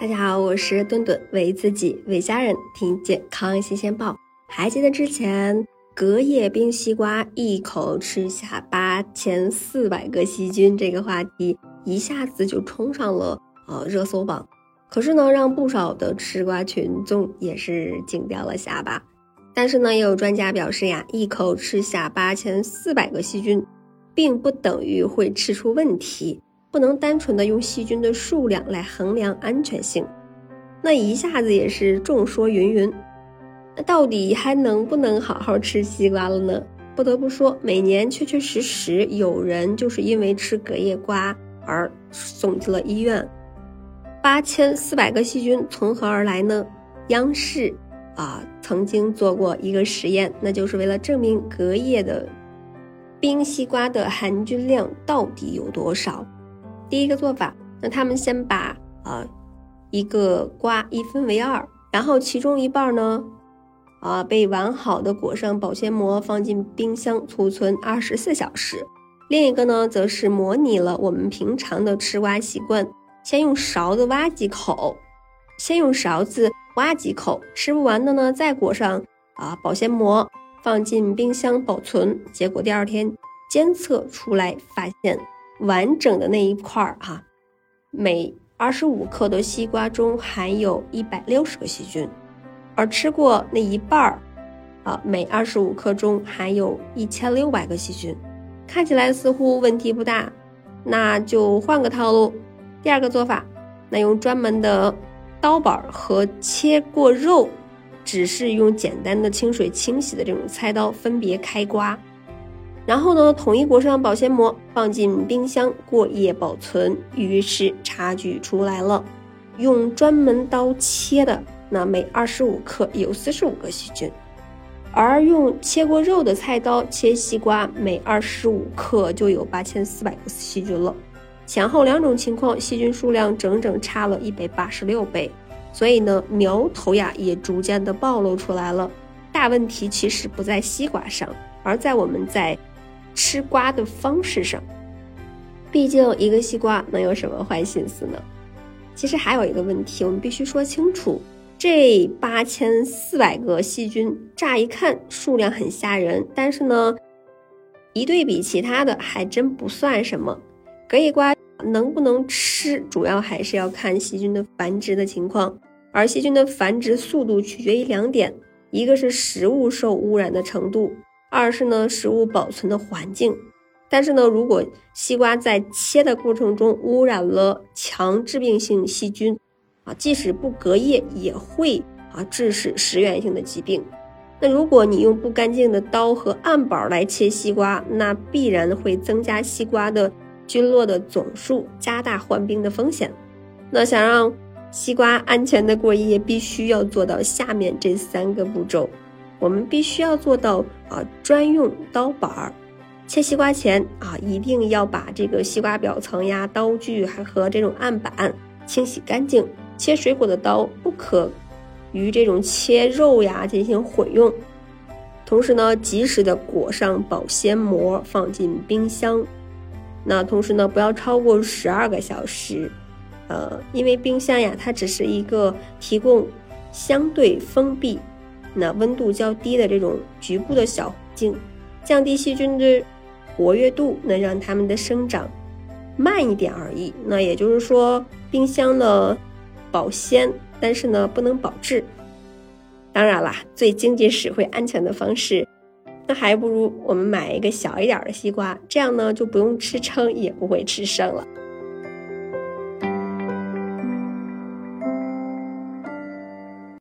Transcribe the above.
大家好，我是顿顿，为自己为家人听健康新鲜报。还记得之前隔夜冰西瓜一口吃下八千四百个细菌这个话题，一下子就冲上了呃热搜榜。可是呢，让不少的吃瓜群众也是惊掉了下巴。但是呢，也有专家表示呀，一口吃下八千四百个细菌，并不等于会吃出问题。不能单纯的用细菌的数量来衡量安全性，那一下子也是众说云云。那到底还能不能好好吃西瓜了呢？不得不说，每年确确实实有人就是因为吃隔夜瓜而送进了医院。八千四百个细菌从何而来呢？央视啊曾经做过一个实验，那就是为了证明隔夜的冰西瓜的含菌量到底有多少。第一个做法，那他们先把啊一个瓜一分为二，然后其中一半呢啊被完好的裹上保鲜膜，放进冰箱储存二十四小时；另一个呢则是模拟了我们平常的吃瓜习惯，先用勺子挖几口，先用勺子挖几口，吃不完的呢再裹上啊保鲜膜，放进冰箱保存。结果第二天监测出来发现。完整的那一块儿哈，每二十五克的西瓜中含有一百六十个细菌，而吃过那一半儿啊，每二十五克中含有一千六百个细菌，看起来似乎问题不大，那就换个套路。第二个做法，那用专门的刀板和切过肉，只是用简单的清水清洗的这种菜刀分别开瓜。然后呢，统一裹上保鲜膜，放进冰箱过夜保存。于是差距出来了，用专门刀切的，那每二十五克有四十五个细菌，而用切过肉的菜刀切西瓜，每二十五克就有八千四百个细菌了。前后两种情况，细菌数量整整差了一百八十六倍。所以呢，苗头呀也逐渐的暴露出来了。大问题其实不在西瓜上，而在我们在。吃瓜的方式上，毕竟一个西瓜能有什么坏心思呢？其实还有一个问题，我们必须说清楚：这八千四百个细菌，乍一看数量很吓人，但是呢，一对比其他的，还真不算什么。隔夜瓜能不能吃，主要还是要看细菌的繁殖的情况，而细菌的繁殖速度取决于两点，一个是食物受污染的程度。二是呢，食物保存的环境，但是呢，如果西瓜在切的过程中污染了强致病性细菌，啊，即使不隔夜也会啊致使食源性的疾病。那如果你用不干净的刀和案板来切西瓜，那必然会增加西瓜的菌落的总数，加大患病的风险。那想让西瓜安全的过夜，必须要做到下面这三个步骤。我们必须要做到啊，专用刀板儿切西瓜前啊，一定要把这个西瓜表层呀、刀具还和这种案板清洗干净。切水果的刀不可与这种切肉呀进行混用。同时呢，及时的裹上保鲜膜，放进冰箱。那同时呢，不要超过十二个小时。呃，因为冰箱呀，它只是一个提供相对封闭。那温度较低的这种局部的小环境，降低细菌的活跃度，能让它们的生长慢一点而已。那也就是说，冰箱呢保鲜，但是呢不能保质。当然啦，最经济实惠、安全的方式，那还不如我们买一个小一点的西瓜，这样呢就不用吃撑，也不会吃剩了。